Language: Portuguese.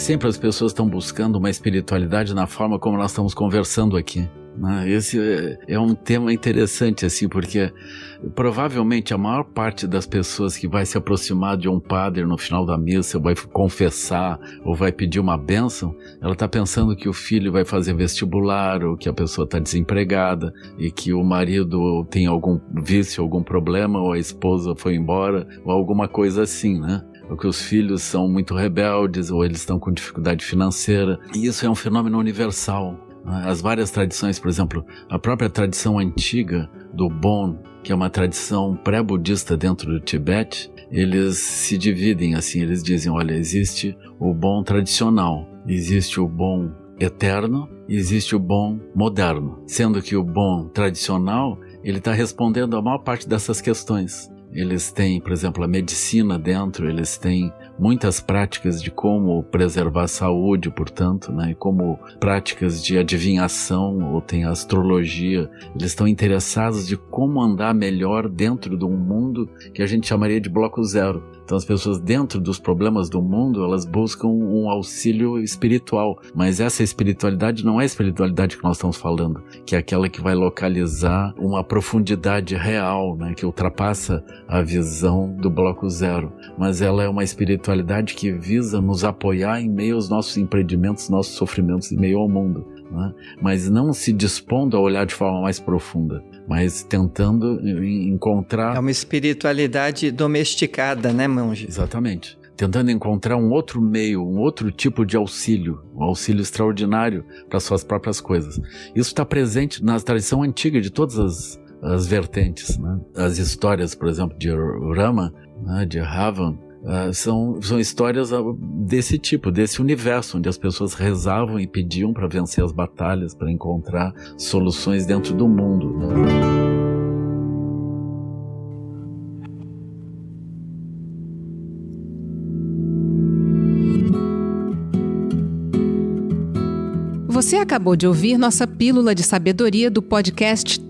sempre as pessoas estão buscando uma espiritualidade na forma como nós estamos conversando aqui. Né? Esse é, é um tema interessante, assim, porque provavelmente a maior parte das pessoas que vai se aproximar de um padre no final da missa, vai confessar ou vai pedir uma bênção, ela está pensando que o filho vai fazer vestibular ou que a pessoa está desempregada e que o marido tem algum vício, algum problema ou a esposa foi embora ou alguma coisa assim, né? Ou que os filhos são muito rebeldes, ou eles estão com dificuldade financeira. E isso é um fenômeno universal. As várias tradições, por exemplo, a própria tradição antiga do Bon, que é uma tradição pré-budista dentro do Tibete, eles se dividem assim, eles dizem, olha, existe o bom tradicional, existe o bom eterno existe o bom moderno, sendo que o bom tradicional ele está respondendo a maior parte dessas questões. Eles têm, por exemplo, a medicina dentro, eles têm muitas práticas de como preservar a saúde, portanto, né, e como práticas de adivinhação ou tem astrologia. Eles estão interessados de como andar melhor dentro de um mundo que a gente chamaria de bloco zero. Então as pessoas dentro dos problemas do mundo, elas buscam um auxílio espiritual, mas essa espiritualidade não é a espiritualidade que nós estamos falando, que é aquela que vai localizar uma profundidade real, né, que ultrapassa a visão do bloco zero, mas ela é uma espiritualidade que visa nos apoiar em meio aos nossos empreendimentos, nossos sofrimentos em meio ao mundo. Né? mas não se dispondo a olhar de forma mais profunda, mas tentando encontrar. É uma espiritualidade domesticada, né, monge? Exatamente. Tentando encontrar um outro meio, um outro tipo de auxílio, um auxílio extraordinário para suas próprias coisas. Isso está presente na tradição antiga de todas as, as vertentes. Né? As histórias, por exemplo, de Rama, né, de Ravan, Uh, são, são histórias ah, desse tipo, desse universo, onde as pessoas rezavam e pediam para vencer as batalhas, para encontrar soluções dentro do mundo. Né? Você acabou de ouvir nossa pílula de sabedoria do podcast